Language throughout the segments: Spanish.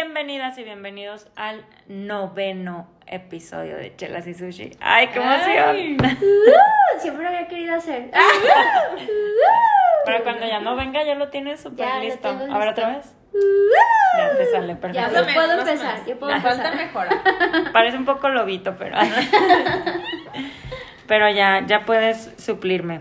Bienvenidas y bienvenidos al noveno episodio de Chelas y Sushi. ¡Ay, qué emoción! Uh, siempre lo había querido hacer. Pero cuando ya no venga, ya lo tienes súper Ya listo. A ver, otra vez. Ya te sale Ya, perfecto. yo puedo Más empezar, menos. yo puedo Me falta empezar. mejora. Parece un poco lobito, pero. pero ya, ya puedes suplirme.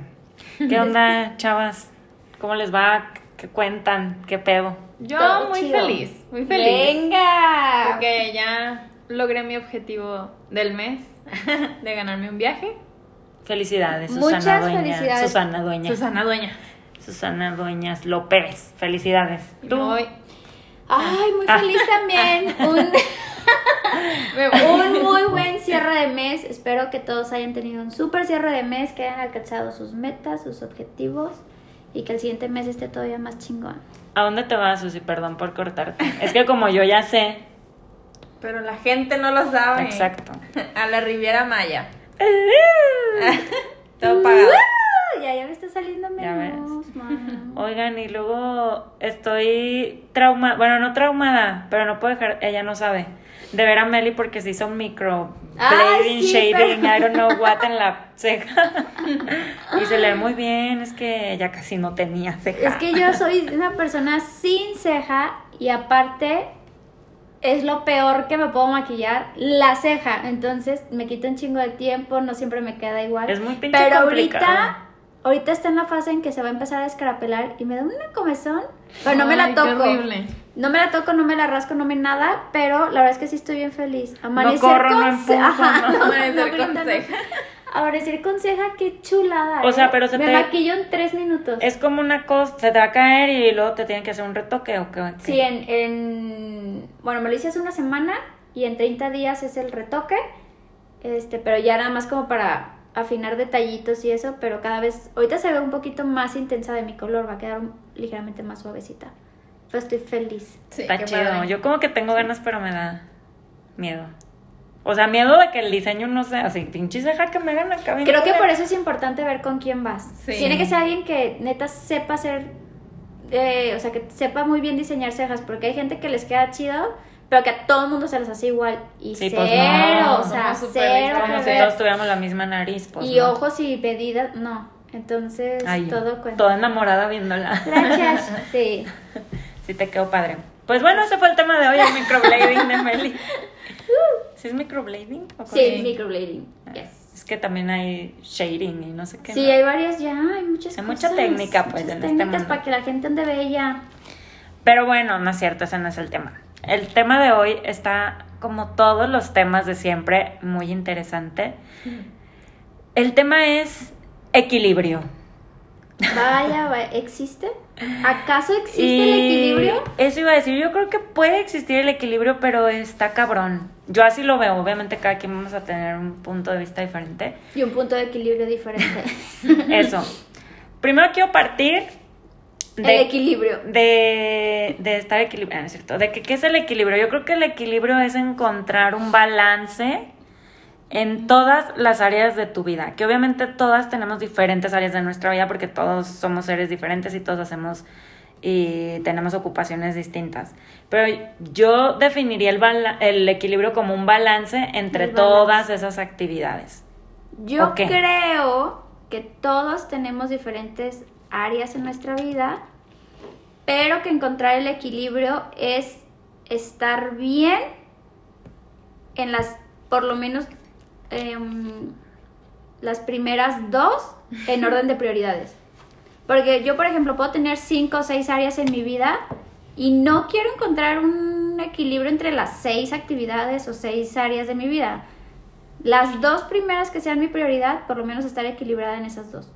¿Qué onda, chavas? ¿Cómo les va? ¿Qué cuentan? ¿Qué pedo? Yo Todo muy chido. feliz, muy feliz. Venga. Porque ya logré mi objetivo del mes de ganarme un viaje. Felicidades, Muchas Susana Dueña. felicidades. Susana Dueña. Susana Dueña. Susana Dueñas López. Felicidades. Y ¿Tú? voy. Ay, muy Ah. feliz también. Un, un muy buen cierre de mes. Espero que todos hayan tenido un súper cierre de mes, que hayan alcanzado sus metas, sus objetivos y que el siguiente mes esté todavía más chingón. ¿A dónde te vas, Susi? Perdón por cortarte. Es que como yo ya sé. Pero la gente no lo sabe. Exacto. A la Riviera Maya. Todo pagado. Ya, ya me está saliendo menos. Oigan, y luego estoy traumada, bueno, no traumada, pero no puedo dejar, ella no sabe, de ver a Meli porque se hizo un micro blading, sí, shading, pero- I don't know what en la ceja. y se le ve muy bien, es que ella casi no tenía ceja. Es que yo soy una persona sin ceja y aparte es lo peor que me puedo maquillar, la ceja. Entonces me quita un chingo de tiempo, no siempre me queda igual. Es muy pinche Pero complicado. ahorita, ahorita está en la fase en que se va a empezar a descarapelar y me da una comezón. Pero no me la Ay, qué toco. horrible. No me la toco, no me la rasco, no me nada, pero la verdad es que sí estoy bien feliz. Amanecer corro, con no ce- empujo, Ajá, no. Amanecer con no. ceja. Amanecer con ceja, qué chulada. O sea, ¿eh? pero se me te- maquillo en tres minutos. Es como una cosa, se te va a caer y luego te tienen que hacer un retoque o qué. Sí, en, en- Bueno, me lo hice hace una semana y en 30 días es el retoque. Este, pero ya nada más como para afinar detallitos y eso, pero cada vez. Ahorita se ve un poquito más intensa de mi color, va a quedar un- ligeramente más suavecita. Pero estoy feliz. Sí, Está chido. padre. Yo como que tengo ganas, pero me da miedo. O sea, miedo de que el diseño no sea así, pinche ceja que me hagan acá. Creo que por eso es importante ver con quién vas. Sí. Tiene que ser alguien que neta sepa hacer. eh, o sea, que sepa muy bien diseñar cejas, porque hay gente que les queda chido, pero que a todo el mundo se les hace igual. Y Sí, cero, pues no, o sea, súper cero. Como si todos tuviéramos la misma nariz, pues. y no. ojos y medidas, no. Entonces, Ay, todo cuenta. Toda enamorada viéndola. Gracias. Sí. sí, te quedó padre. Pues bueno, ese fue el tema de hoy, el microblading de Meli. ¿Sí es microblading? ¿O Sí, microblading. Yes. Es que también hay shading y no sé qué. Sí, hay varias ya, hay muchas Hay cosas. mucha técnica, pues, muchas en este técnicas mundo. para que la gente ande bella. Pero bueno, no es cierto, ese no es el tema. El tema de hoy está, como todos los temas de siempre, muy interesante. El tema es equilibrio. Vaya, vaya, ¿existe? ¿Acaso existe Y el equilibrio? Eso iba a decir, yo creo que puede existir el equilibrio, pero está cabrón. Yo así lo veo, obviamente cada quien vamos a tener un punto de vista diferente. Y un punto de equilibrio diferente. Eso. Primero quiero partir el equilibrio. de, de estar equilibrado, ¿no es cierto? De que, ¿qué es el equilibrio? Yo creo que el equilibrio es encontrar un balance en todas las áreas de tu vida, que obviamente todas tenemos diferentes áreas de nuestra vida porque todos somos seres diferentes y todos hacemos y tenemos ocupaciones distintas. Pero yo definiría el, el equilibrio como un balance entre balance. todas esas actividades. Yo creo que todos tenemos diferentes áreas en nuestra vida, pero que encontrar el equilibrio es estar bien en las, por lo menos, em, las primeras dos en orden de prioridades. Porque yo, por ejemplo, puedo tener cinco o seis áreas en mi vida y no quiero encontrar un equilibrio entre las seis actividades o seis áreas de mi vida. Las dos primeras que sean mi prioridad, por lo menos estar equilibrada en esas dos.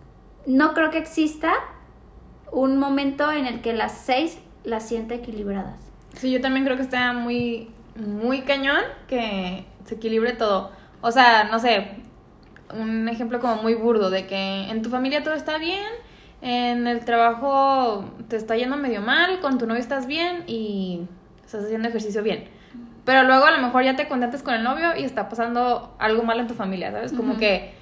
No creo que exista un momento en el que las seis las sienta equilibradas. Sí, yo también creo que está muy, muy cañón que se equilibre todo. O sea, no sé, un ejemplo como muy burdo de que en tu familia todo está bien, en el trabajo te está yendo medio mal, con tu novio estás bien y estás haciendo ejercicio bien. Pero luego a lo mejor ya te contentas con el novio y está pasando algo mal en tu familia, ¿sabes? Como que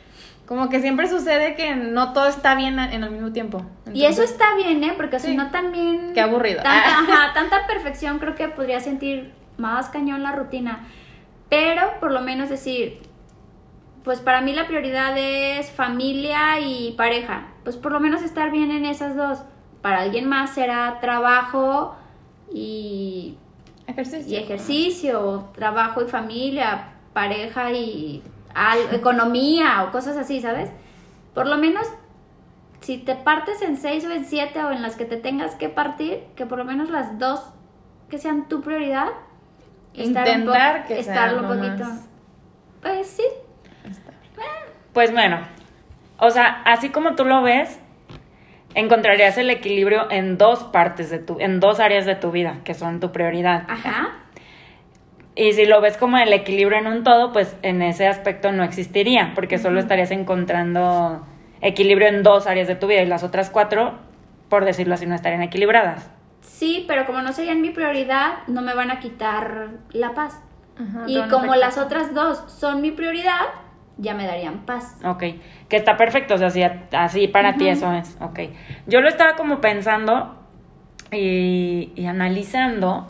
como que siempre sucede que no todo está bien en el mismo tiempo. y eso está bien, ¿eh? Porque si Sí. no también... Qué aburrido. Tanta, ajá, tanta perfección creo que podría sentir más cañón la rutina. Pero por lo menos decir, pues para mí la prioridad es familia y pareja. Pues por lo menos estar bien en esas dos. Para alguien más será trabajo y Ejercicio. y ejercicio, trabajo y familia, pareja y al- economía o cosas así, ¿sabes? Por lo menos, si te partes en seis o en siete o en las que te tengas que partir, que por lo menos las dos que sean tu prioridad, estar Intentar po- que estarlo un poquito. más- Pues sí, Pues bueno, o sea, así como tú lo ves, encontrarías el equilibrio en dos partes de tu, en dos áreas de tu vida, que son tu prioridad. ajá. Y si lo ves como el equilibrio en un todo, pues en ese aspecto no existiría, porque solo estarías encontrando equilibrio en dos áreas de tu vida y las otras cuatro, por decirlo así, no estarían equilibradas. Sí, pero como no serían mi prioridad, no me van a quitar la paz. Ajá, y como las otras dos son mi prioridad, ya me darían paz. Ok, que está perfecto, o sea, si a- así para ti eso es, ok. Yo lo estaba como pensando y, y analizando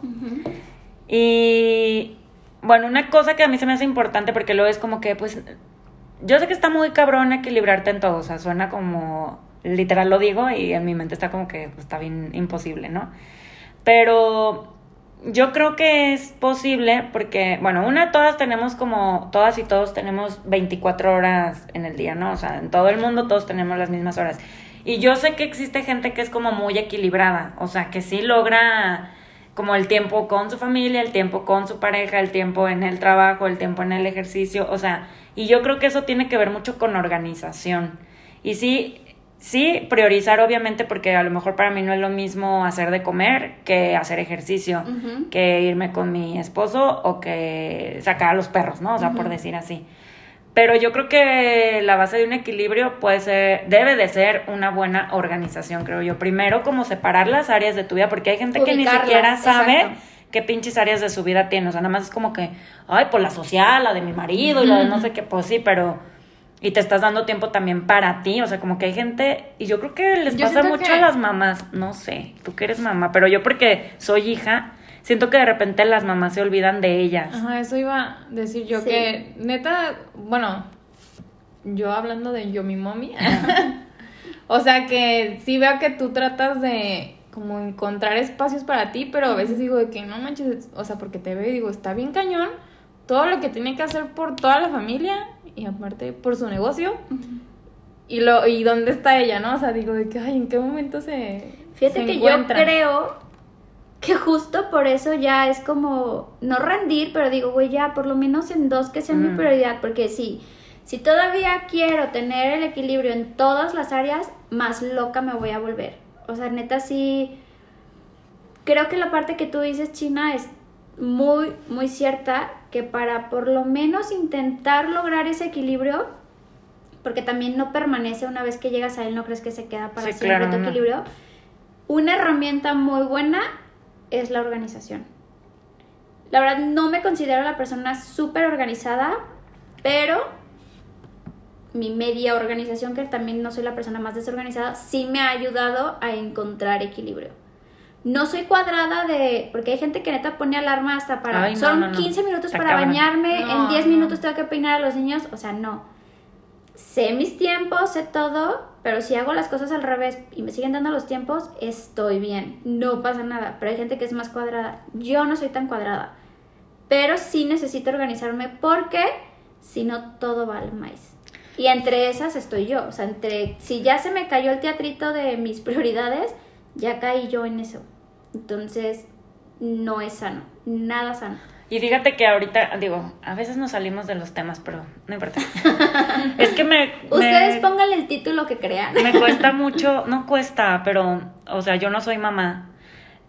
y bueno, una cosa que a mí se me hace importante porque luego es como que pues yo sé que está muy cabrón equilibrarte en todo, o sea, suena como literal lo digo y en mi mente está como que pues, está bien imposible, ¿no? Pero yo creo que es posible porque, bueno, una, todas tenemos como, todas y todos tenemos 24 horas en el día, ¿no? O sea, en todo el mundo todos tenemos las mismas horas. Y yo sé que existe gente que es como muy equilibrada, o sea, que sí logra como el tiempo con su familia, el tiempo con su pareja, el tiempo en el trabajo, el tiempo en el ejercicio, o sea, y yo creo que eso tiene que ver mucho con organización. Y sí, sí, priorizar obviamente porque a lo mejor para mí no es lo mismo hacer de comer que hacer ejercicio, que irme con mi esposo o que sacar a los perros, ¿no? O sea, por decir así. Pero yo creo que la base de un equilibrio puede ser, debe de ser una buena organización, creo yo. Primero, como separar las áreas de tu vida, porque hay gente que ni siquiera sabe exacto. qué pinches áreas de su vida tiene. O sea, nada más es como que, ay, pues la social, la de mi marido y la de no sé qué, pues sí, pero... Y te estás dando tiempo también para ti, o sea, como que hay gente, y yo creo que les Yo pasa mucho que- a las mamás, no sé, tú que eres mamá, pero yo porque soy hija, siento que de repente las mamás se olvidan de ellas. Ajá, eso iba a decir yo, Sí. que neta, bueno, yo hablando de yo mi mommy, o sea que sí veo que tú tratas de como encontrar espacios para ti, pero a veces digo de que no manches, o sea, porque te veo y digo, está bien cañón todo lo que tiene que hacer por toda la familia y aparte por su negocio. Y lo y dónde está ella, ¿no? O sea, digo de que ay, ¿en qué momento se Fíjate se que yo creo que justo por eso ya es como, no rendir, pero digo, güey, ya por lo menos en dos que sean mi Mm. prioridad, porque sí, si todavía quiero tener el equilibrio en todas las áreas, más loca me voy a volver. O sea, neta sí, creo que la parte que tú dices, China, es muy, muy cierta, que para por lo menos intentar lograr ese equilibrio, porque también no permanece una vez que llegas a él, no crees que se queda para Sí, siempre claro, tu no. equilibrio. Una herramienta muy buena es la organización. La verdad no me considero la persona súper organizada, pero mi media organización, que también no soy la persona más desorganizada, sí me ha ayudado a encontrar equilibrio. No soy cuadrada de... Porque hay gente que neta pone alarma hasta para... Ay, no, son no, no. 15 minutos para bañarme, No, en 10 no. minutos tengo que peinar a los niños. O sea, no. Sé mis tiempos, sé todo, pero si hago las cosas al revés y me siguen dando los tiempos, estoy bien. No pasa nada. Pero hay gente que es más cuadrada. Yo no soy tan cuadrada. Pero sí necesito organizarme porque si no todo va al maíz. Y entre esas estoy yo. O sea, entre si ya se me cayó el teatrito de mis prioridades, ya caí yo en eso. Entonces, no es sano. Nada sano. Y fíjate que ahorita, digo, a veces nos salimos de los temas, pero no importa. es que me... Ustedes me- pónganle el título que crean. me cuesta mucho, no cuesta, pero, o sea, yo no soy mamá,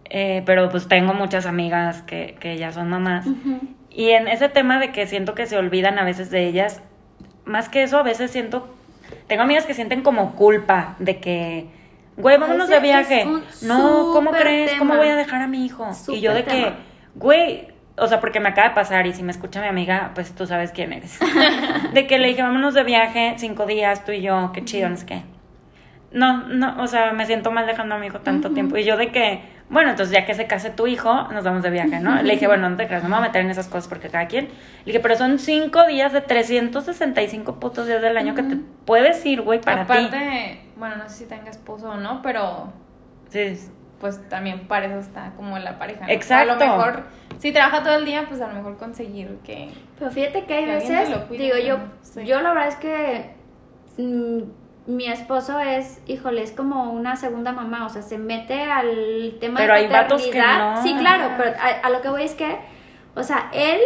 eh, pero pues tengo muchas amigas que, que ya son mamás. Y en ese tema de que siento que se olvidan a veces de ellas, más que eso, a veces siento, tengo amigas que sienten como culpa de que, güey, vámonos Ese de viaje. No, ¿cómo crees? ¿Cómo voy a dejar a mi hijo? y yo de que, tema. güey, o sea, porque me acaba de pasar y si me escucha mi amiga, pues tú sabes quién eres. de que le dije, vámonos de viaje, cinco días, tú y yo, qué chido, no sé qué. No, no, o sea, me siento mal dejando a mi hijo tanto tiempo. Y yo de que, bueno, entonces ya que se case tu hijo, nos vamos de viaje, ¿no? Le dije, bueno, no te creas, no me voy a meter en esas cosas porque cada quien. Le dije, pero son cinco días de 365 putos días del año que te puedes ir, güey, para ti. Aparte, bueno, no sé si tenga esposo o no, pero Sí, pues también para eso está como la pareja. ¿no? Exacto. A lo mejor, si trabaja todo el día, pues a lo mejor conseguir que... Pero fíjate que hay Que veces, te lo cuide, digo yo, yo la verdad es que mm, mi esposo es, híjole, es como una segunda mamá, o sea, se mete al tema Pero de hay vatos que no. Sí, claro, pero a, a lo que voy es que, o sea, él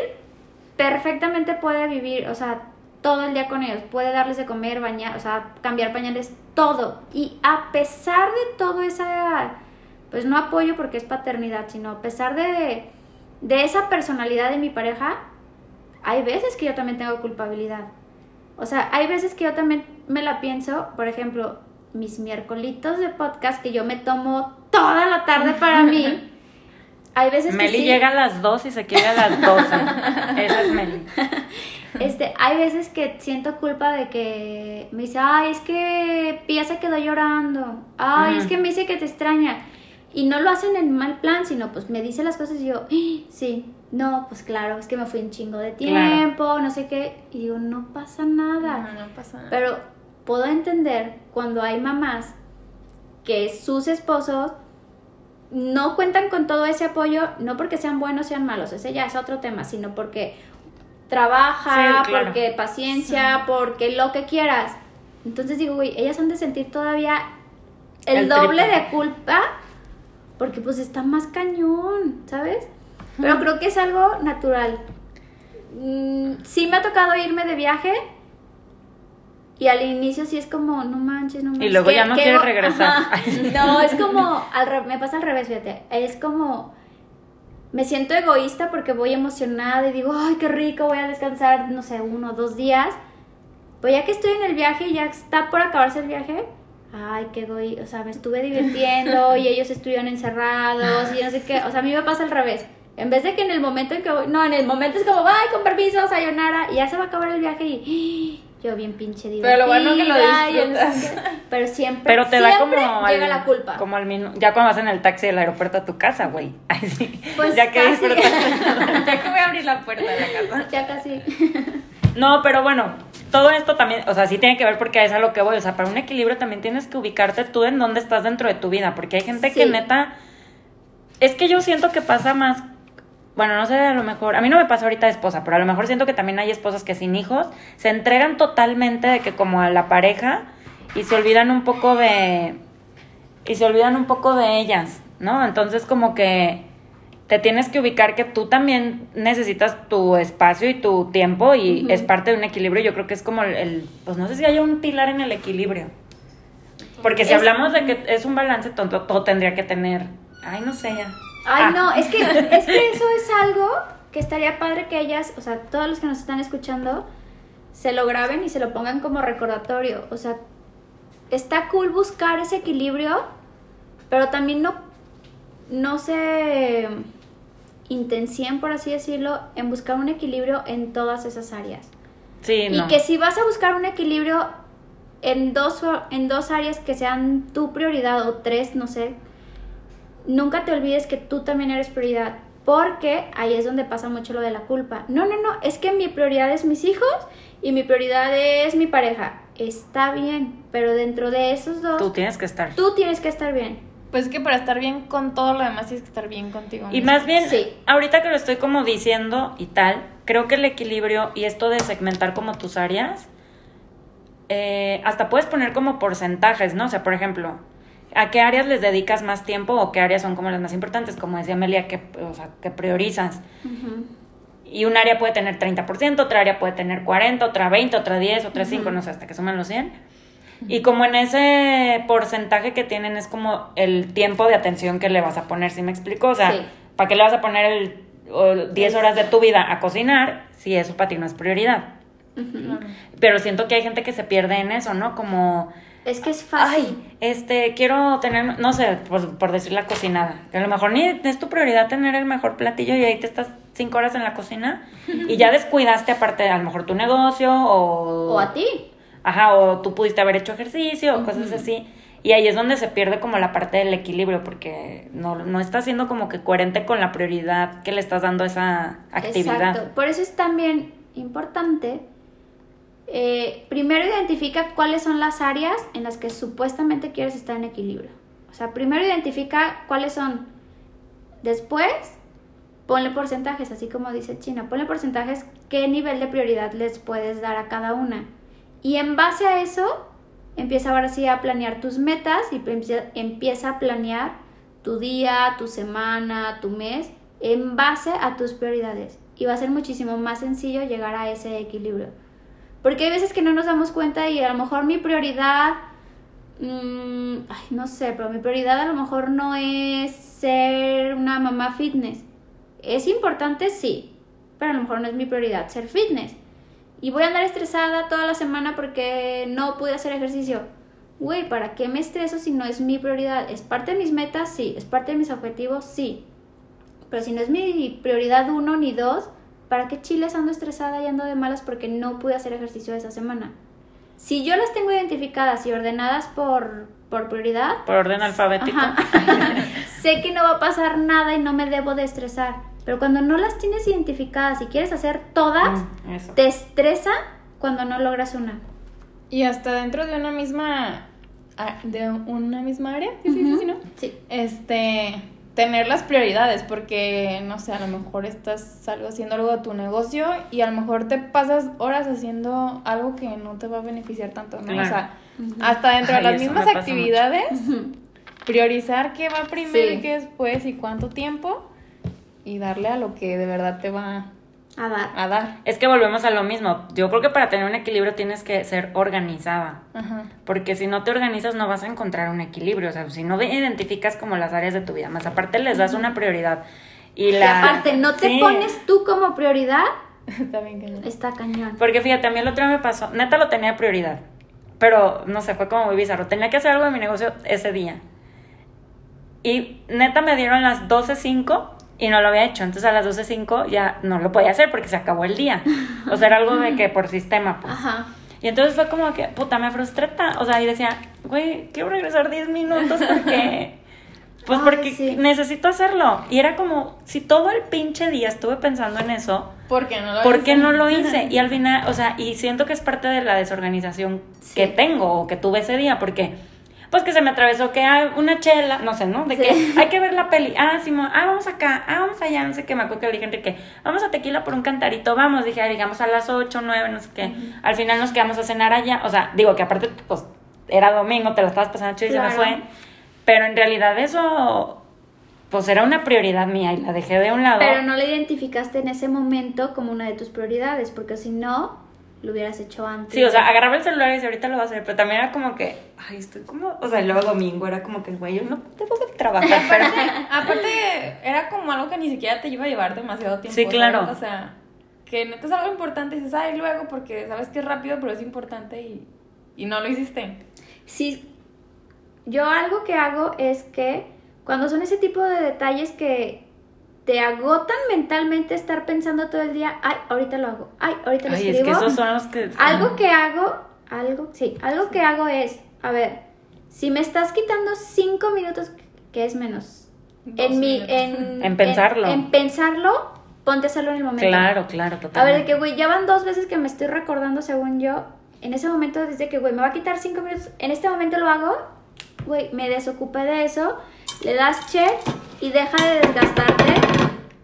perfectamente puede vivir, o sea, todo el día con ellos, puede darles de comer, bañar, o sea, cambiar pañales, todo. Y a pesar de todo esa, pues no apoyo porque es paternidad, sino a pesar de, de esa personalidad de mi pareja, hay veces que yo también tengo culpabilidad. O sea, hay veces que yo también me la pienso, por ejemplo, mis miércolitos de podcast que yo me tomo toda la tarde para mí. Hay veces que Meli sí, llega a las 2 y se quiere a las 12. Esa es Meli. este, hay veces que siento culpa de que me dice, ay, es que Pia se quedó llorando, ay, es Ujú. que me dice que te extraña. Y no lo hacen en mal plan, sino pues me dice las cosas y yo, "Ah, sí, no, pues claro, es que me fui un chingo de tiempo, no sé qué. Y digo, no pasa nada. No, no pasa nada. Pero puedo entender cuando hay mamás que sus esposos no cuentan con todo ese apoyo, no porque sean buenos o sean malos, ese ya es otro tema, sino porque trabaja, Sí, claro. porque paciencia, porque lo que quieras. Entonces digo, güey, ellas han de sentir todavía el, El doble triple. de culpa porque pues está más cañón, ¿sabes? Pero creo que es algo natural. Mm, sí me ha tocado irme de viaje y al inicio sí es como, no manches, no manches. luego ¿qué- ya no quieres regresar. Ajá. No, es como, al re- me pasa al revés, fíjate. Es como, me siento egoísta porque voy emocionada y digo, ay, qué rico, voy a descansar, no sé, uno o dos días. Pues ya que estoy en el viaje y ya está por acabarse el viaje, ay, qué egoísta, o sea, me estuve divirtiendo y ellos estuvieron encerrados y yo no sé qué. O sea, a mí me pasa al revés. En vez de que en el momento en que voy, no, en el momento es como, ay, con permiso, sayonara, y ya se va a acabar el viaje y yo bien pinche divertida. Pero lo bueno que lo no sé disfrutas. Pero siempre, Pero te da como siempre al, llega la culpa. Como al minu- ya cuando vas en el taxi del aeropuerto a tu casa, güey. Ay, sí. Pues ya que casi. disfrutas. ya que voy a abrir la puerta de la casa. Ya casi. No, pero bueno, todo esto también, o sea, sí tiene que ver porque es a lo que voy. O sea, para un equilibrio también tienes que ubicarte tú en dónde estás dentro de tu vida. Porque hay gente que neta. Es que yo siento que pasa más. Bueno, no sé, a lo mejor. A mí no me pasa ahorita de esposa, pero a lo mejor siento que también hay esposas que sin hijos se entregan totalmente de que como a la pareja y se olvidan un poco de. Y se olvidan un poco de ellas, ¿no? Entonces, como que te tienes que ubicar que tú también necesitas tu espacio y tu tiempo y es parte de un equilibrio. Yo creo que es como el, el- pues no sé si hay un pilar en el equilibrio. Porque si Es- hablamos de que es un balance tonto, todo tendría que tener, ay, no sé ya. Ay, Ah. no, es que, es que eso es algo que estaría padre que ellas, o sea, todos los que nos están escuchando, se lo graben y se lo pongan como recordatorio. O sea, está cool buscar ese equilibrio, pero también no, no se intencien, por así decirlo, en buscar un equilibrio en todas esas áreas. Sí, Y no. que si vas a buscar un equilibrio en dos, en dos áreas que sean tu prioridad o tres, no sé, nunca te olvides que tú también eres prioridad. Porque ahí es donde pasa mucho lo de la culpa. No, no, no, es que mi prioridad es mis hijos y mi prioridad es mi pareja. Está bien, pero dentro de esos dos, Tú tú, tienes que estar. tienes que estar bien. Pues es que para estar bien con todo lo demás tienes que estar bien contigo. Y mismo. más bien, Sí. ahorita que lo estoy como diciendo y tal, creo que el equilibrio y esto de segmentar como tus áreas, eh, hasta puedes poner como porcentajes, ¿no? O sea, por ejemplo, ¿a qué áreas les dedicas más tiempo o qué áreas son como las más importantes? Como decía Amelia, que, o sea, que priorizas. Ujú. Y un área puede tener 30%, otra área puede tener 40, otra 20, otra 10, otra 5, Ujú. no sé, hasta que suman los 100. Y como en ese porcentaje que tienen es como el tiempo de atención que le vas a poner, ¿sí me explico? O sea, Sí. ¿para qué le vas a poner el, o 10 Es- horas de tu vida a cocinar si eso para ti no es prioridad? Pero siento que hay gente que se pierde en eso, ¿no? Como, Es que es fácil. ay, este, quiero tener, no sé, por, por decir la cocinada, que a lo mejor ni es tu prioridad tener el mejor platillo y ahí te estás cinco horas en la cocina y ya descuidaste aparte a lo mejor tu negocio o... O a ti. Ajá, o tú pudiste haber hecho ejercicio o cosas así. Y ahí es donde se pierde como la parte del equilibrio, porque no, no estás siendo como que coherente con la prioridad que le estás dando a esa actividad. Exacto. Por eso es también importante. eh, primero identifica cuáles son las áreas en las que supuestamente quieres estar en equilibrio. O sea, primero identifica cuáles son. Después, ponle porcentajes, así como dice China. Ponle porcentajes, qué nivel de prioridad les puedes dar a cada una. Y en base a eso, empieza ahora sí a planear tus metas y empieza, a planear tu día, tu semana, tu mes, en base a tus prioridades. Y va a ser muchísimo más sencillo llegar a ese equilibrio. Porque hay veces que no nos damos cuenta y a lo mejor mi prioridad, mm, ay, no sé, pero mi prioridad a lo mejor no es ser una mamá fitness. Es importante, sí, pero a lo mejor no es mi prioridad ser fitness. Y voy a andar estresada toda la semana porque no pude hacer ejercicio. Güey, ¿para qué me estreso si no es mi prioridad? ¿Es parte de mis metas? Sí. ¿Es parte de mis objetivos? Sí. Pero si no es mi prioridad uno ni dos, ¿para qué chiles ando estresada y ando de malas porque no pude hacer ejercicio esa semana? Si yo las tengo identificadas y ordenadas por, por prioridad, Por orden alfabético. Sé que no va a pasar nada y no me debo de estresar. Pero cuando no las tienes identificadas y quieres hacer todas, Mm, te estresa cuando no logras una. Y hasta dentro de una misma de una misma área, ¿sí dice Ujú. así, no? Sí. Este, tener las prioridades, porque no sé, a lo mejor estás algo haciendo algo de tu negocio y a lo mejor te pasas horas haciendo algo que no te va a beneficiar tanto, ¿no? O sea, hasta dentro Ay, de las mismas actividades, priorizar qué va primero Sí. y qué después y cuánto tiempo y darle a lo que de verdad te va A dar. a dar. Es que volvemos a lo mismo. Yo creo que para tener un equilibrio tienes que ser organizada. Ajá. Porque si no te organizas no vas a encontrar un equilibrio. O sea, si no identificas como las áreas de tu vida, más aparte les das una prioridad. Y, aparte, no te Sí. pones tú como prioridad, Está bien que no. está cañón. Porque fíjate, a mí el otro día me pasó, neta lo tenía de prioridad, pero no sé, fue como muy bizarro. Tenía que hacer algo de mi negocio ese día. Y neta me dieron las 12.05 y no lo había hecho. Entonces a las 12.05 ya no lo podía hacer porque se acabó el día. O sea, era algo de que por sistema, pues. Ajá. Y entonces fue como que, puta, me frustré. O sea, y decía, güey, quiero regresar 10 minutos porque. Pues Ay, porque sí. necesito hacerlo. Y era como, si todo el pinche día estuve pensando en eso, ¿Por qué no lo ¿por hice? qué no lo hice? Y al final, o sea, y siento que es parte de la desorganización Sí. que tengo o que tuve ese día, porque. Pues que se me atravesó que hay una chela, no sé, ¿no? De Sí. que hay que ver la peli. Ah, Simón, ah, vamos acá, ah, vamos allá, no sé qué. Me acuerdo que le dije Enrique, vamos a tequila por un cantarito, vamos. Dije, digamos a las 8, 9, no sé qué. Al final nos quedamos a cenar allá. O sea, digo que aparte, pues, era domingo, te lo estabas pasando chido y se me fue. Pero en realidad eso, pues era una prioridad mía y la dejé de un lado. Pero no la identificaste en ese momento como una de tus prioridades, porque si no, lo hubieras hecho antes. Sí, o sea, agarraba el celular y decía, ahorita lo voy a hacer, pero también era como que, ay, estoy como, o sea, luego domingo era como que, güey, yo no debo de trabajar, pero... Aparte, era como algo que ni siquiera te iba a llevar demasiado tiempo. Sí, ¿sabes? claro. O sea, que neta es algo importante y dices, ay, luego, porque sabes que es rápido, pero es importante y, y no lo hiciste. Sí, yo algo que hago es que cuando son ese tipo de detalles que te agotan mentalmente estar pensando todo el día, ay, ahorita lo hago, ay, ahorita lo Ay, es escribo. que esos son los que... Algo que hago, algo, sí, algo que hago es, a ver, si me estás quitando cinco minutos, que es menos, Dos en mi, en, En pensarlo. en, pensarlo, ponte a hacerlo en el momento. Claro, claro, A totalmente. ver, de que, güey, ya van dos veces que me estoy recordando, según yo. En ese momento, desde que, güey, me va a quitar cinco minutos. En este momento lo hago. Güey, me desocupé de eso. Le das check y deja de desgastarte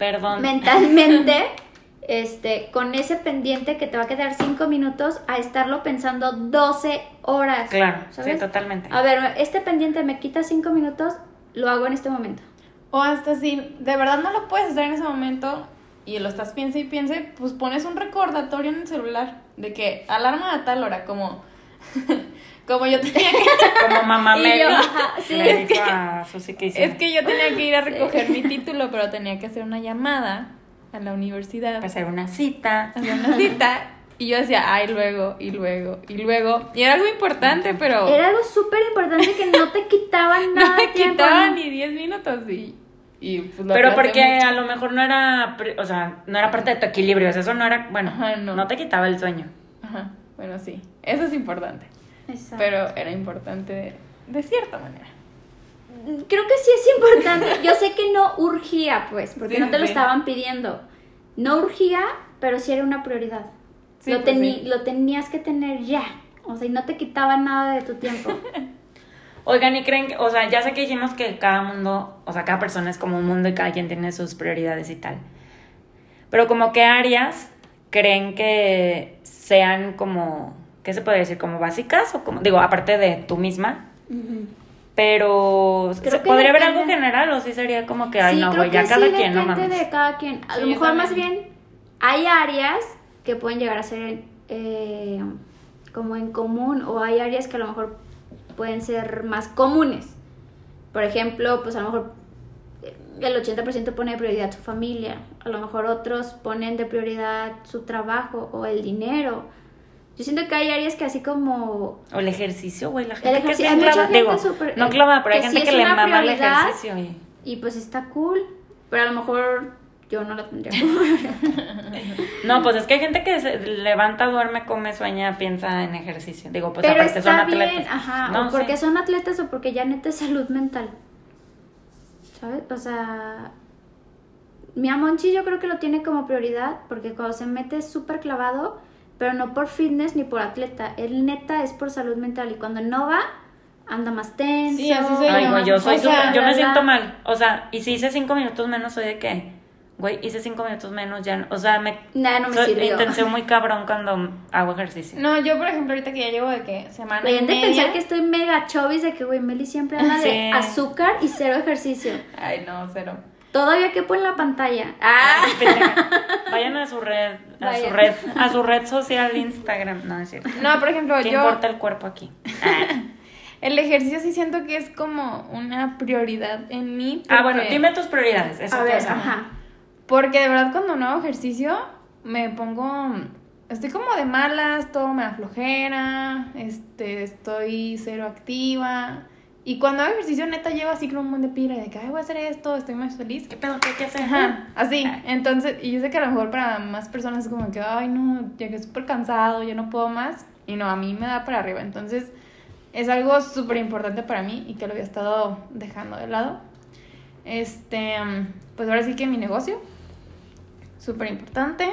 Perdón. mentalmente. Este, con ese pendiente que te va a quedar cinco minutos a estarlo pensando 12 horas. Claro, sí, totalmente. A ver, este pendiente me quita cinco minutos, lo hago en este momento. O hasta si de verdad no lo puedes hacer en ese momento y lo estás piense y piense, pues pones un recordatorio en el celular de que alarma a tal hora, como, como yo tenía que... Como mamá yo, ajá, sí, le es dijo a Susi que hiciera. Es que yo tenía que ir a recoger mi título, pero tenía que hacer una llamada a la universidad. Para hacer una cita. hacer una cita. Y yo decía, ay, luego, y luego, y luego. Y era algo importante, pero Era algo súper importante que no te quitaba nada no de me tiempo. quitaba ¿no? ni 10 minutos. Y, y pues lo Pero porque mucho. a lo mejor no era, o sea, no era parte de tu equilibrio, o sea, eso no era, bueno, Ajá, no. no te quitaba el sueño. Ajá, bueno, sí. Eso es importante. Exacto. Pero era importante de cierta manera. Creo que sí es importante. Yo sé que no urgía, pues, porque Sí, no te lo estaban pidiendo. No urgía, pero sí era una prioridad. Sí, lo, pues sí. lo tenías que tener ya. O sea, y no te quitaba nada de tu tiempo. Oigan, ¿y creen que, o sea, ya sé que dijimos que cada mundo, o sea, cada persona es como un mundo y cada quien tiene sus prioridades y tal. Pero como qué áreas creen que sean como, ¿qué se puede decir? Como básicas o como, digo, aparte de tú misma, pero Creo ¿se que ¿podría haber algo general o sí sería como que, ay, sí, no, güey, ya que cada sí quien, no depende mames? de cada quien. A Sí, lo mejor más bien hay áreas que pueden llegar a ser eh, como en común o hay áreas que a lo mejor pueden ser más comunes. Por ejemplo, pues a lo mejor eh, el 80% pone de prioridad su familia, a lo mejor otros ponen de prioridad su trabajo o el dinero. Yo siento que hay áreas que así como O el ejercicio, güey, la gente El que es bien clava- digo, no eh, clava, pero hay gente sí que le mama el ejercicio y... y pues está cool, pero a lo mejor yo no lo tendría. No, pues es que hay gente que se levanta, duerme, come, sueña, piensa en ejercicio. Digo, pues pero aparte está son bien, atletas. ajá, No, o porque sí. son atletas o porque ya neta es salud mental. ¿Sabes? O sea, mi Amonchi yo creo que lo tiene como prioridad porque cuando se mete súper clavado, pero no por fitness ni por atleta. Él neta es por salud mental y cuando no va, anda más tenso. Sí, así soy Ay, yo. güey, yo soy O sea, yo me siento mal. O sea, y si hice cinco minutos menos, soy de qué? Güey, hice cinco minutos menos, ya no. O sea, me. Nah, no me soy sirvió. muy cabrón cuando hago ejercicio. No, yo por ejemplo ahorita que ya llevo de que semana y Deberían de media. pensar que estoy mega chovis de que, güey, Meli siempre anda de Sí. azúcar y cero ejercicio. Ay, no, cero. Todavía quepo en la pantalla. ¡Ah! Ay. Vayan a su red, a su red, a su red social Instagram. No, es cierto. No, por ejemplo, ¿Qué yo importa el cuerpo aquí? Ah. el ejercicio sí siento que es como una prioridad en mí. Ah, bueno, porque- dime tus prioridades. Eso A ver, ajá. Porque de verdad cuando no hago ejercicio me pongo... Estoy como de malas, todo me da flojera, este, estoy cero activa. Y cuando hago ejercicio neta llevo así como un buen de pila de que, ay, voy a hacer esto, estoy más feliz. ¿Qué pedo? ¿Qué hay que hacer? Ajá, así. Entonces, y yo sé que a lo mejor para más personas es como que, ay, no, llegué súper cansado, ya no puedo más. Y no, a mí me da para arriba. Entonces, es algo súper importante para mí y que lo había estado dejando de lado. Este, pues ahora sí que mi negocio, súper importante.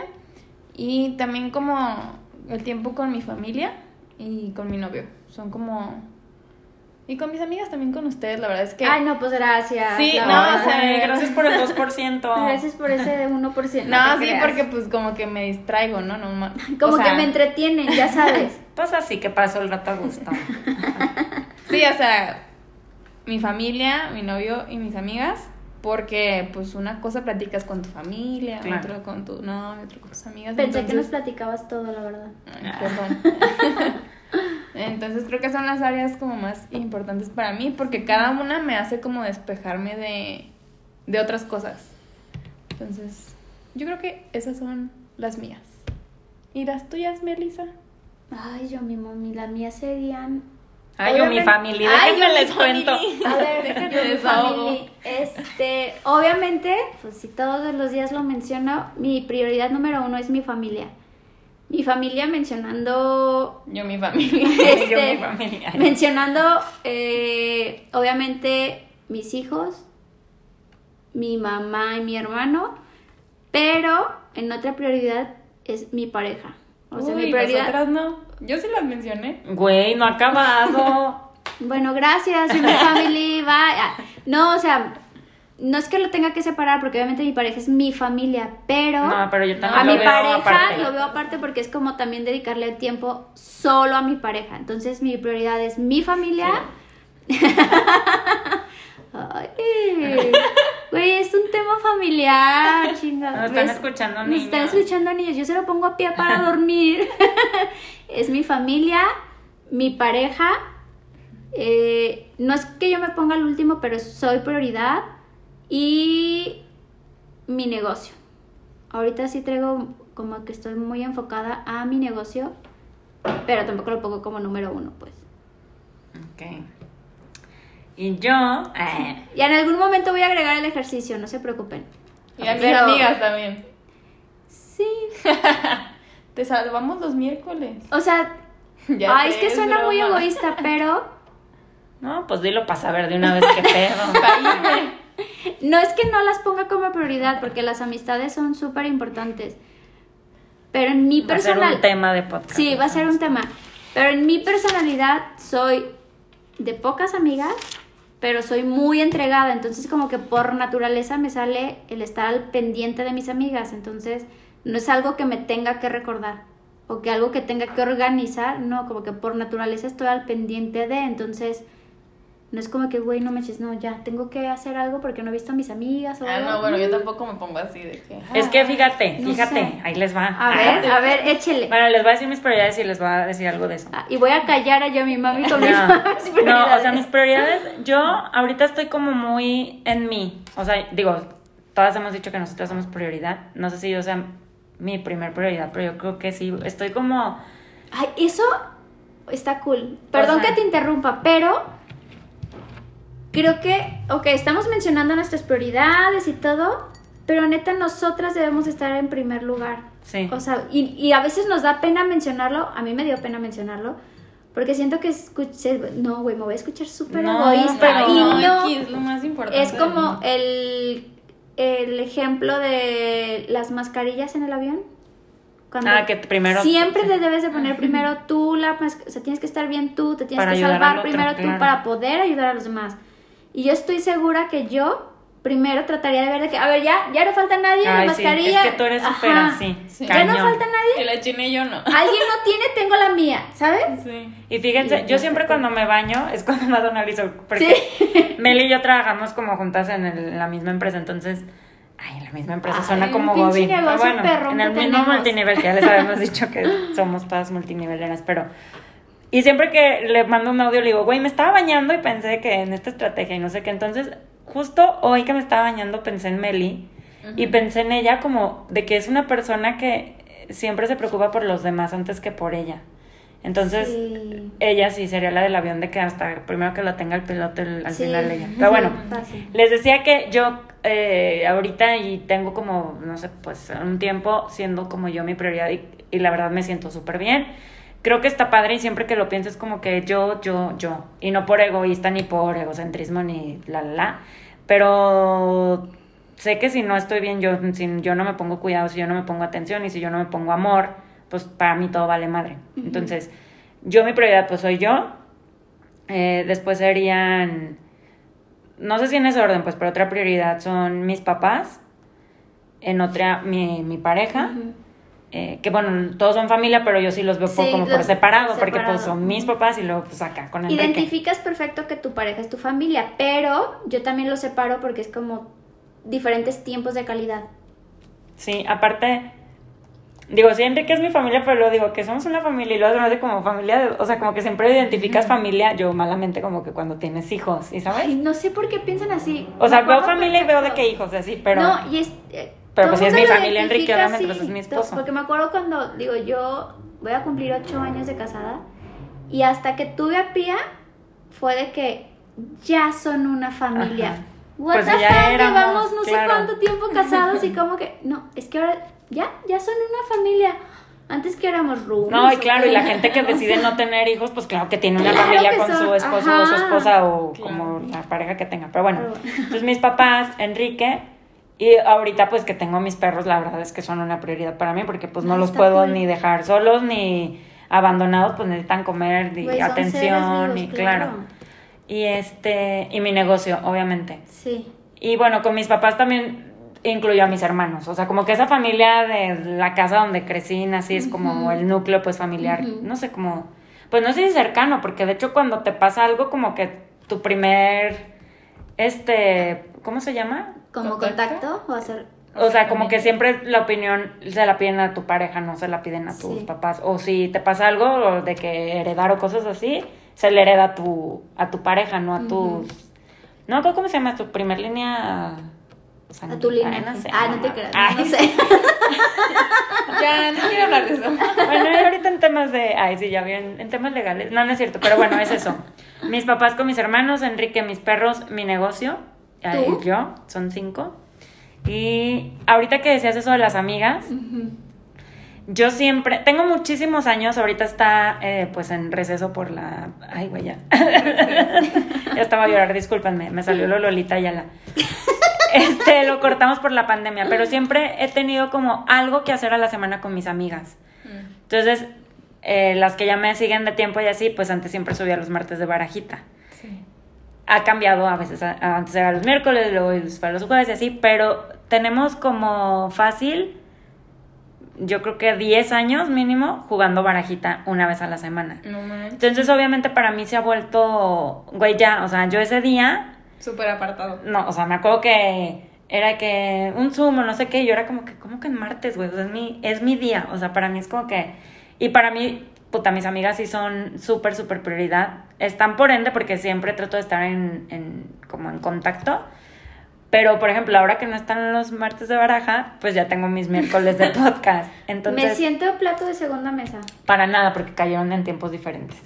Y también como el tiempo con mi familia y con mi novio. Son como... Y con mis amigas también con ustedes, la verdad es que... Ay, no, pues gracias. Sí, no, verdad. o sea, gracias por el 2%. Gracias por ese de 1%. No, te sí, creas. porque pues como que me distraigo, ¿no? no Como o sea, que me entretienen, ya sabes. Pues así que pasó el rato a gusto. Sí, o sea, mi familia, mi novio y mis amigas, porque pues una cosa platicas con tu familia, Claro. otro con tu novio, otro con tus amigas. Pensé que nos platicabas todo, la verdad. Ay, perdón. Entonces creo que son las áreas como más importantes para mí, porque cada una me hace como despejarme de, de otras cosas. Entonces, yo creo que esas son las mías. ¿Y las tuyas, Melissa? Ay, yo mi mami, las mías serían. Ay, yo mi familia, Ay, déjenme yo mi les cuento. A ver, déjame Me mi familia. Este, obviamente, pues si todos los días lo menciono, mi prioridad número uno es mi familia. Mi familia mencionando Yo, mi familia. Este, Yo mi familia. mencionando eh, obviamente mis hijos, mi mamá y mi hermano, pero en otra prioridad es mi pareja. O sea, mi Uy, prioridad. nosotras no. Yo sí las mencioné. Güey, no ha acabado. Bueno, gracias, mi family, bye. No, o sea, no es que lo tenga que separar porque obviamente mi pareja es mi familia, pero No, pero yo también a mi pareja aparte. lo veo aparte porque es como también dedicarle tiempo solo a mi pareja. Entonces mi prioridad es mi familia. Ay, güey, es un tema familiar, chingada. Nos están escuchando Nos están niños. escuchando niños. Yo se lo pongo a pie para dormir. es mi familia, mi pareja. eh, no es que yo me ponga al último, pero soy prioridad. Y mi negocio. Ahorita sí traigo como que estoy muy enfocada a mi negocio, pero tampoco lo pongo como número uno, pues. Ok. Y yo. eh, Y en algún momento voy a agregar el ejercicio, no se preocupen. Y a mis Pero- amigas también. Sí. Te salvamos los miércoles. O sea, Ya ay, es que suena muy egoísta, pero No, pues dilo para saber de una vez qué pedo. No es que no las ponga como prioridad, porque las amistades son súper importantes. Pero en mi Va a ser un tema de podcast. Sí, va a ser un tema. Pero en mi personalidad soy de pocas amigas, pero soy muy entregada. Entonces como que por naturaleza me sale el estar al pendiente de mis amigas. Entonces no es algo que me tenga que recordar o que algo que tenga que organizar. No, como que por naturaleza estoy al pendiente de. Entonces no es como que, güey, no me eches, no, ya, tengo que hacer algo porque no he visto a mis amigas o Ah, algo. no, bueno, yo tampoco me pongo así de que. Es que fíjate, No fíjate, sé. ahí les va. A ver, a ver, échele. Bueno, les voy a decir mis prioridades y les voy a decir algo de eso. Ah, y voy a callar a yo a mi mami con mis, No, mis no, o sea, mis prioridades, yo ahorita estoy como muy en mí. O sea, digo, todas hemos dicho que nosotros somos prioridad. No sé si yo sea mi primer prioridad, pero yo creo que sí. Estoy como. Ay, eso está cool. Perdón O sea- que te interrumpa, pero creo que, ok, estamos mencionando nuestras prioridades y todo, pero neta nosotras debemos estar en primer lugar. Sí. O sea, y, y a veces nos da pena mencionarlo, a mí me dio pena mencionarlo, porque siento que escuché, no, güey, me voy a escuchar súper No, egoísta. y no, es lo más importante. es como el, el ejemplo de las mascarillas en el avión. Cuando Ah, que primero. Siempre te debes de poner primero tú la o sea, tienes que estar bien tú, te tienes Para que salvar primero tú para poder ayudar a los demás. Y yo estoy segura que yo primero trataría de ver de que, a ver, ya, ya no falta nadie, la Ay, sí, mascarilla. es que tú eres súper así. Sí. Ya no falta nadie. Y la china y yo no. Alguien no tiene, tengo la mía, ¿sabes? Sí. Y fíjense, Y- yo siempre cuando me baño es cuando me analizo. Porque Meli y yo trabajamos como juntas en, el- en la misma empresa, entonces. Ay, en la misma empresa Ay, suena como Godín. Pero bueno, en el que mismo tenemos. multinivel, que ya les habíamos dicho que somos todas multiniveleras, pero. Y siempre que le mando un audio le digo, güey, me estaba bañando y pensé que en esta estrategia y no sé qué. Entonces, justo hoy que me estaba bañando pensé en Meli y pensé en ella como de que es una persona que siempre se preocupa por los demás antes que por ella. Entonces, Sí. ella sí sería la del avión de que hasta primero que lo tenga el piloto el- al Sí. final ella. Pero bueno, Fácil. les decía que yo eh, ahorita y tengo como, no sé, pues un tiempo siendo como yo mi prioridad y, y la verdad me siento súper bien. Creo que está padre y siempre que lo pienso es como que yo, yo, yo. Y no por egoísta ni por egocentrismo ni la, la, la. Pero sé que si no estoy bien, yo, si yo no me pongo cuidado, si yo no me pongo atención y si yo no me pongo amor, pues para mí todo vale madre. Entonces, yo mi prioridad pues soy yo. Eh, después serían, no sé si en ese orden, pues, pero otra prioridad son mis papás. En otra, mi, mi pareja. Eh, que bueno, todos son familia, pero yo sí los veo Sí, como por los- separado, porque separado. pues son mis papás y luego pues acá con Enrique. Identificas perfecto que tu pareja es tu familia, pero yo también lo separo porque es como diferentes tiempos de calidad. Sí, aparte, digo, sí, Enrique es mi familia, pero luego digo que somos una familia y luego se me hace como familia, de- o sea, como que siempre identificas familia, yo malamente como que cuando tienes hijos, ¿y sabes? Ay, no sé por qué piensan así. o sea, veo familia y veo de perfecto. qué hijos, así, pero... No, y es... eh, Pero pues sí es mi familia, Enrique, obviamente, pues es mi esposo. Porque me acuerdo cuando, digo, yo voy a cumplir ocho años de casada y hasta que tuve a Pía fue de que ya son una familia. Ajá. What Pues the ya fuck, éramos, llevamos no claro. sé cuánto tiempo casados y como que, no, es que ahora ya, ya son una familia. Antes que éramos roomies. No, y claro, y la gente que O decide sea, no tener hijos, pues claro que tiene una Claro familia con son, su esposo o su ajá. esposa o Claro. como la pareja que tenga. Pero bueno, Pero bueno. entonces mis papás, Enrique, y ahorita pues que tengo mis perros, la verdad es que son una prioridad para mí porque pues no los puedo cool. ni dejar solos ni abandonados, pues necesitan comer y atención y claro. claro. Y este, y mi negocio, obviamente. Sí. Y bueno, con mis papás también incluyo a mis hermanos. O sea, como que esa familia de la casa donde crecí, nací, es como el núcleo pues familiar. No sé, como... Pues no sé si cercano, porque de hecho cuando te pasa algo como que tu primer... Este... ¿Cómo se llama? Como ¿Contacto? contacto o hacer... O sea, como que siempre la opinión se la piden a tu pareja, no se la piden a tus Sí. papás. O si te pasa algo o de que heredar o cosas así, se le hereda a tu, a tu pareja, no a tus... No, ¿cómo se llama? Tu primer línea... A tu línea. No sé, ah, no te creas. Ay, no sé. Ya, no quiero hablar de eso. Bueno, ahorita en temas de. Ay, sí, ya bien. En temas legales. No, no es cierto, pero bueno, es eso. Mis papás con mis hermanos, Enrique, mis perros, mi negocio. Ay, ¿Tú? yo, son cinco. Y ahorita que decías eso de las amigas, yo siempre, tengo muchísimos años, ahorita está eh, pues en receso por la... Ay, güey, ya. ya estaba a llorar, discúlpenme, me salió lo Lolita la Este, lo cortamos por la pandemia, pero siempre he tenido como algo que hacer a la semana con mis amigas. Mm. Entonces, eh, las que ya me siguen de tiempo y así, pues antes siempre subía los martes de barajita. Ha cambiado a veces, antes era los miércoles, luego para los jueves y así, pero tenemos como fácil yo creo que 10 años mínimo jugando barajita una vez a la semana. No Entonces, obviamente, para mí se ha vuelto, güey, ya, o sea, yo ese día... Súper apartado. No, o sea, me acuerdo que era que un Zoom o no sé qué, y yo era como que, ¿cómo que en martes, güey? es, mi, es mi día, o sea, para mí es como que... Y para mí, puta, mis amigas sí son súper, súper prioridad. Están por ende porque siempre trato de estar en, en como en contacto pero, por ejemplo, ahora que no están los martes de baraja, pues ya tengo mis miércoles de podcast. Entonces, Me siento plato de segunda mesa. Para nada, porque cayeron en tiempos diferentes.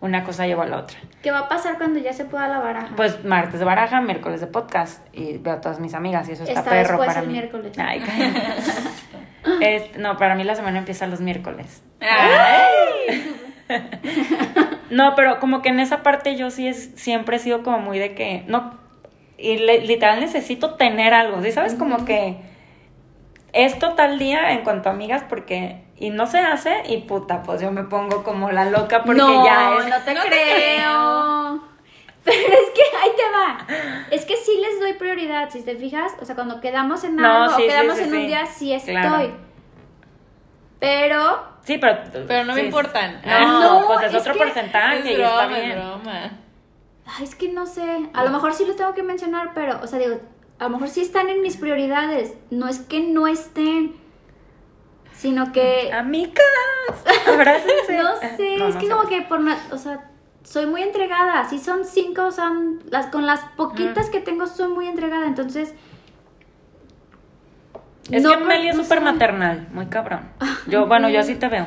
Una cosa llevó a la otra. ¿Qué va a pasar cuando ya se pueda la baraja? Pues martes de baraja, miércoles de podcast. Y veo a todas mis amigas y eso está, perro para el mí. miércoles. Ay, este, no, para mí la semana empieza los miércoles. Ay. no, pero como que en esa parte yo sí es, siempre he sido como muy de que, no, y literal necesito tener algo, ¿sí? ¿Sabes? Como que es total día en cuanto a amigas porque y no se hace y puta, pues yo me pongo como la loca porque ya es... No, te creo. Pero es que ahí te va. Es que sí les doy prioridad, si te fijas, o sea, cuando quedamos en algo o quedamos en un día sí estoy. Pero Sí, pero pero no me importan. No, pues es, otro porcentaje y está bien. broma. Ay, es que no sé. A lo mejor sí lo tengo que mencionar, pero, o sea, digo, a lo mejor sí están en mis prioridades. No es que no estén, sino que. Amigas, no sé, es que como que por. O sea, soy muy entregada. Si son cinco, sea, las, con las poquitas que tengo, soy muy entregada. Entonces. Es que Meli es súper maternal, muy cabrón. Yo, bueno, yo así te veo.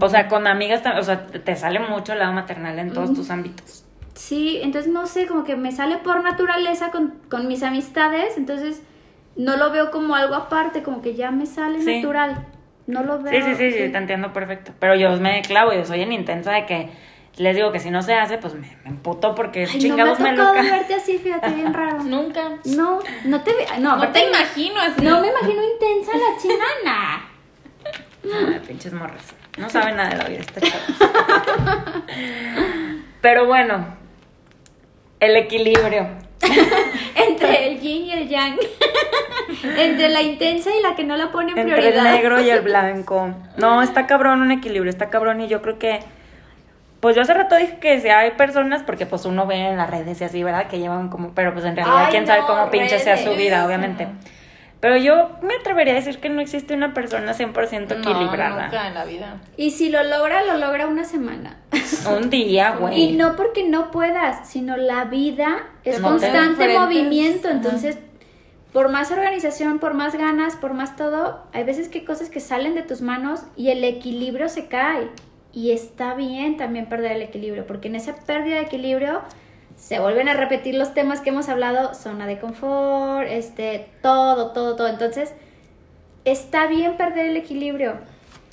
O sea, con amigas, o sea, te sale mucho el lado maternal en todos tus ámbitos. Sí, entonces no sé, como que me sale por naturaleza con, con mis amistades, entonces no lo veo como algo aparte, como que ya me sale natural. No lo veo. Sí, sí, sí, sí, te entiendo perfecto. Pero yo me clavo, yo soy en intensa de que les digo que si no se hace, pues me, me emputo porque Ay, chingados no me, ha tocado verte así, fíjate, bien raro. Nunca. No, no te no, no te imagino así. No me imagino intensa la chinana. No, pinches morras. No saben nada de la vida esta Pero bueno, el equilibrio. Entre el yin y el yang. Entre la intensa y la que no la pone en prioridad. Entre el negro y el blanco. No, está cabrón un equilibrio, está cabrón y yo creo que pues yo hace rato dije que si hay personas, porque pues uno ve en las redes y así, ¿verdad? Que llevan como, pero pues en realidad quién sabe cómo pinche sea su vida, obviamente. Pero yo me atrevería a decir que no existe una persona 100% equilibrada. nunca en la vida. Y si lo logra, lo logra una semana. Un día, güey. Y no porque no puedas, sino la vida es constante movimiento. Entonces, por más organización, por más ganas, por más todo, hay veces que hay cosas que salen de tus manos y el equilibrio se cae. Y está bien también perder el equilibrio, porque en esa pérdida de equilibrio se vuelven a repetir los temas que hemos hablado, zona de confort, este, todo, todo, todo. Entonces, está bien perder el equilibrio.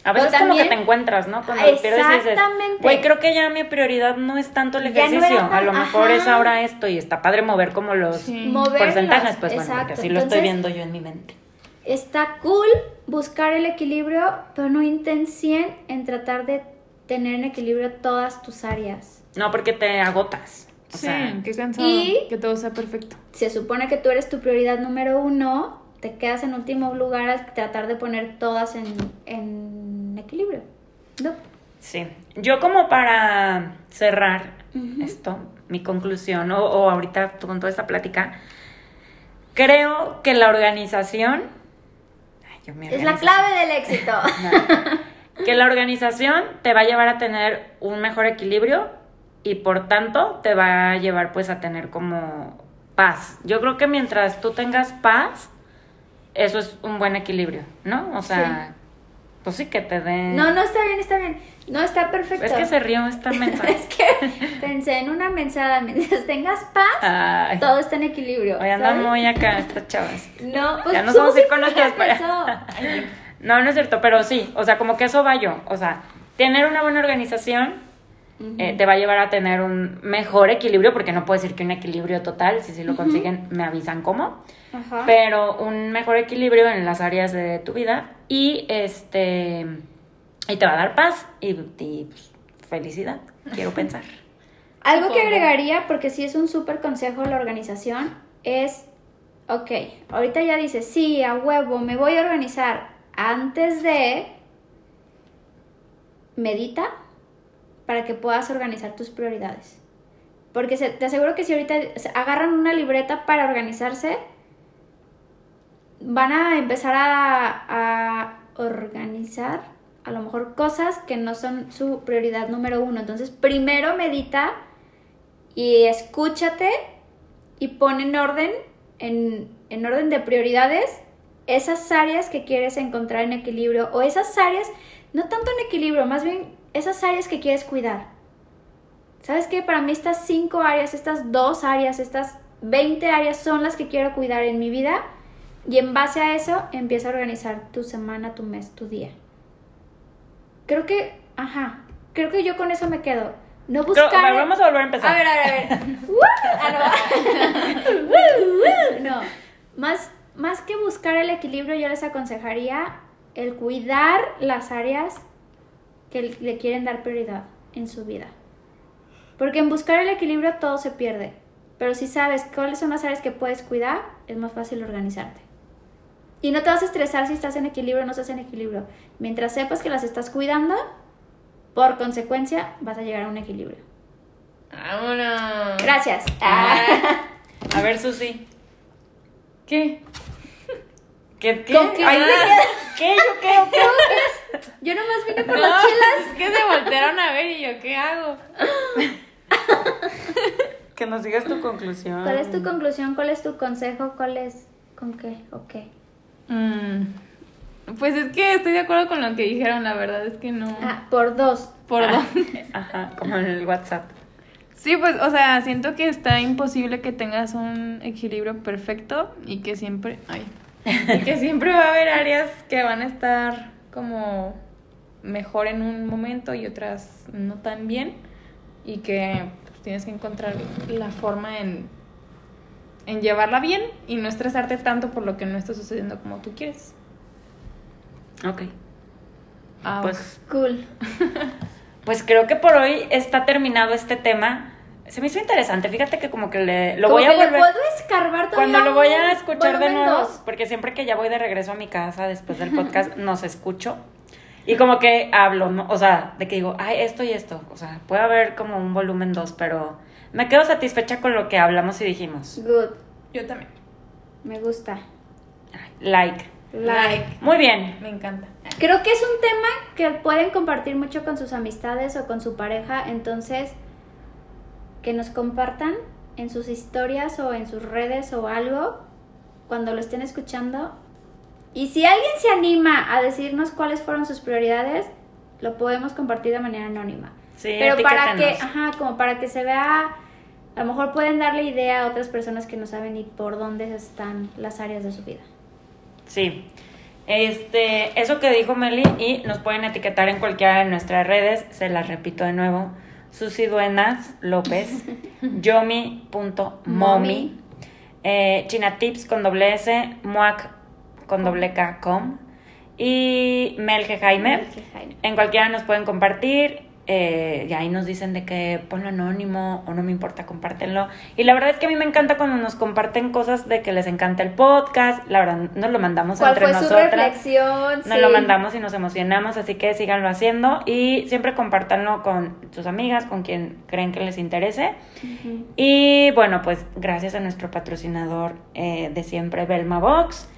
A veces como que te encuentras, ¿no? Cuando exactamente. Güey, creo que ya mi prioridad no es tanto el ejercicio. a lo mejor es ahora esto y está padre mover como los porcentajes, pues bueno, porque así lo estoy viendo yo en mi mente. Está cool buscar el equilibrio, pero no intención en tratar de tener en equilibrio todas tus áreas. No, porque te agotas sí, qué cansado. Y que todo sea perfecto. Se supone que tú eres tu prioridad número uno, te quedas en último lugar al tratar de poner todas en, en equilibrio. ¿No? Sí. Yo como para cerrar esto, mi conclusión, o, o ahorita con toda esta plática, creo que la organización... es la clave del éxito. que la organización te va a llevar a tener un mejor equilibrio y por tanto te va a llevar pues a tener como paz. Yo creo que mientras tú tengas paz, eso es un buen equilibrio, ¿no? O sea, pues sí que te den... No, no, está bien, está bien. No, está perfecto. Es que se rió esta mensaje. es que pensé en una mensada. Mientras tengas paz, todo está en equilibrio. Hoy andan muy acá estas chavas. No, pues ya no somos ir con nuestras No, no es cierto, pero sí, o sea, como que eso va yo. O sea, tener una buena organización eh, te va a llevar a tener un mejor equilibrio, porque no puedo decir que un equilibrio total, si sí lo consiguen, me avisan cómo. Pero un mejor equilibrio en las áreas de tu vida y este y te va a dar paz y, y, pues, felicidad, quiero pensar. Algo que agregaría, porque sí es un súper consejo la organización, es, ok, ahorita ya dices, sí, a huevo, me voy a organizar. Antes de, medita para que puedas organizar tus prioridades. Porque te aseguro que si ahorita agarran una libreta para organizarse, van a empezar a, a organizar a lo mejor cosas que no son su prioridad número uno. Entonces, primero medita y escúchate y pon en orden, en, en orden de prioridades, esas áreas que quieres encontrar en equilibrio o esas áreas, no tanto en equilibrio, más bien esas áreas que quieres cuidar. ¿Sabes qué? Para mí estas cinco áreas, estas dos áreas, estas 20 áreas son las que quiero cuidar en mi vida y en base a eso empieza a organizar tu semana, tu mes, tu día. Creo que, ajá, creo que yo con eso me quedo. No buscar... vamos a volver a empezar. A ver, a ver, a ver. ¡Woo! Ah, no. No, más, más que buscar el equilibrio, yo les aconsejaría el cuidar las áreas que le quieren dar prioridad en su vida. Porque en buscar el equilibrio todo se pierde. Pero si sabes cuáles son las áreas que puedes cuidar, es más fácil organizarte. Y no te vas a estresar si estás en equilibrio o no estás en equilibrio. Mientras sepas que las estás cuidando, por consecuencia vas a llegar a un equilibrio. Vámonos. Gracias. Ah. A ver, Susi. ¿Qué? ¿Qué? ¿Qué? ¿Con qué? Ay, ¿Qué? ¿Yo qué? ¿O qué? Yo nomás vine por No, las chelas. es que se voltearon a ver y yo, ¿qué hago? Que nos digas tu conclusión. ¿Cuál es tu conclusión? ¿Cuál es tu consejo? ¿Cuál es con qué o qué? Mm, pues es que estoy de acuerdo con lo que dijeron, la verdad es que no. Ah, por dos. Por dos. Ajá, como en el WhatsApp. Sí, pues, o sea, siento que está imposible que tengas un equilibrio perfecto y que siempre, ay, y que siempre va a haber áreas que van a estar como mejor en un momento y otras no tan bien y que pues, tienes que encontrar la forma en, en llevarla bien y no estresarte tanto por lo que no está sucediendo como tú quieres. Ok. Ah, Pues, Cool. pues creo que por hoy está terminado este tema. Se me hizo interesante. Fíjate que como que le, lo Como voy a que le volver. puedo escarbar todavía Cuando lo voy a escuchar de nuevo, dos. porque siempre que ya voy de regreso a mi casa después del podcast, nos escucho. Y como que hablo, ¿no? O sea, de que digo, ay, esto y esto. O sea, puede haber como un volumen 2, pero me quedo satisfecha con lo que hablamos y dijimos. Good. yo también. Me gusta. Like. Like. Muy bien. Me encanta. Creo que es un tema que pueden compartir mucho con sus amistades o con su pareja, entonces que nos compartan en sus historias o en sus redes o algo cuando lo estén escuchando. Y si alguien se anima a decirnos cuáles fueron sus prioridades, lo podemos compartir de manera anónima. Sí, Pero para que, ajá, como para que se vea, a lo mejor pueden darle idea a otras personas que no saben ni por dónde están las áreas de su vida. Sí. Este, eso que dijo Meli y nos pueden etiquetar en cualquiera de nuestras redes, se las repito de nuevo. Susi Duenas López, yomi.momi, Momi. eh, China Tips con doble S, Muac con doble K com y Melge Jaime. Melge Jaime. En cualquiera nos pueden compartir. Eh, y ahí nos dicen de que ponlo anónimo o no me importa, compártenlo. Y la verdad es que a mí me encanta cuando nos comparten cosas de que les encanta el podcast. La verdad, nos lo mandamos ¿Cuál entre fue su nosotras. reflexión? Nos Sí. lo mandamos y nos emocionamos, así que síganlo haciendo y siempre compártanlo con sus amigas, con quien creen que les interese. Ujú. Y bueno, pues gracias a nuestro patrocinador eh, de siempre, Belma Box.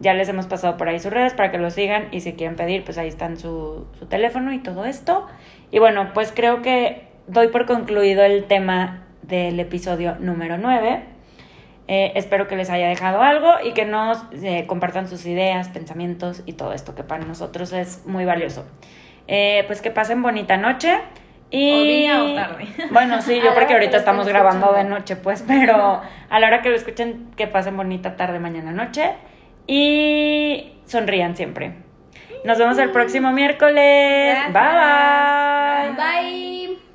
Ya les hemos pasado por ahí sus redes para que lo sigan y si quieren pedir, pues ahí están su, su teléfono y todo esto. Y bueno, pues creo que doy por concluido el tema del episodio número 9. Eh, espero que les haya dejado algo y que nos eh, compartan sus ideas, pensamientos y todo esto que para nosotros es muy valioso. Eh, pues que pasen bonita noche. Y... O día o tarde. Bueno, sí, yo porque que ahorita estamos grabando de noche, pues, pero a la hora que lo escuchen, que pasen bonita tarde, mañana, noche. Y sonrían siempre. Nos vemos el próximo miércoles. Gracias. Bye bye. Bye.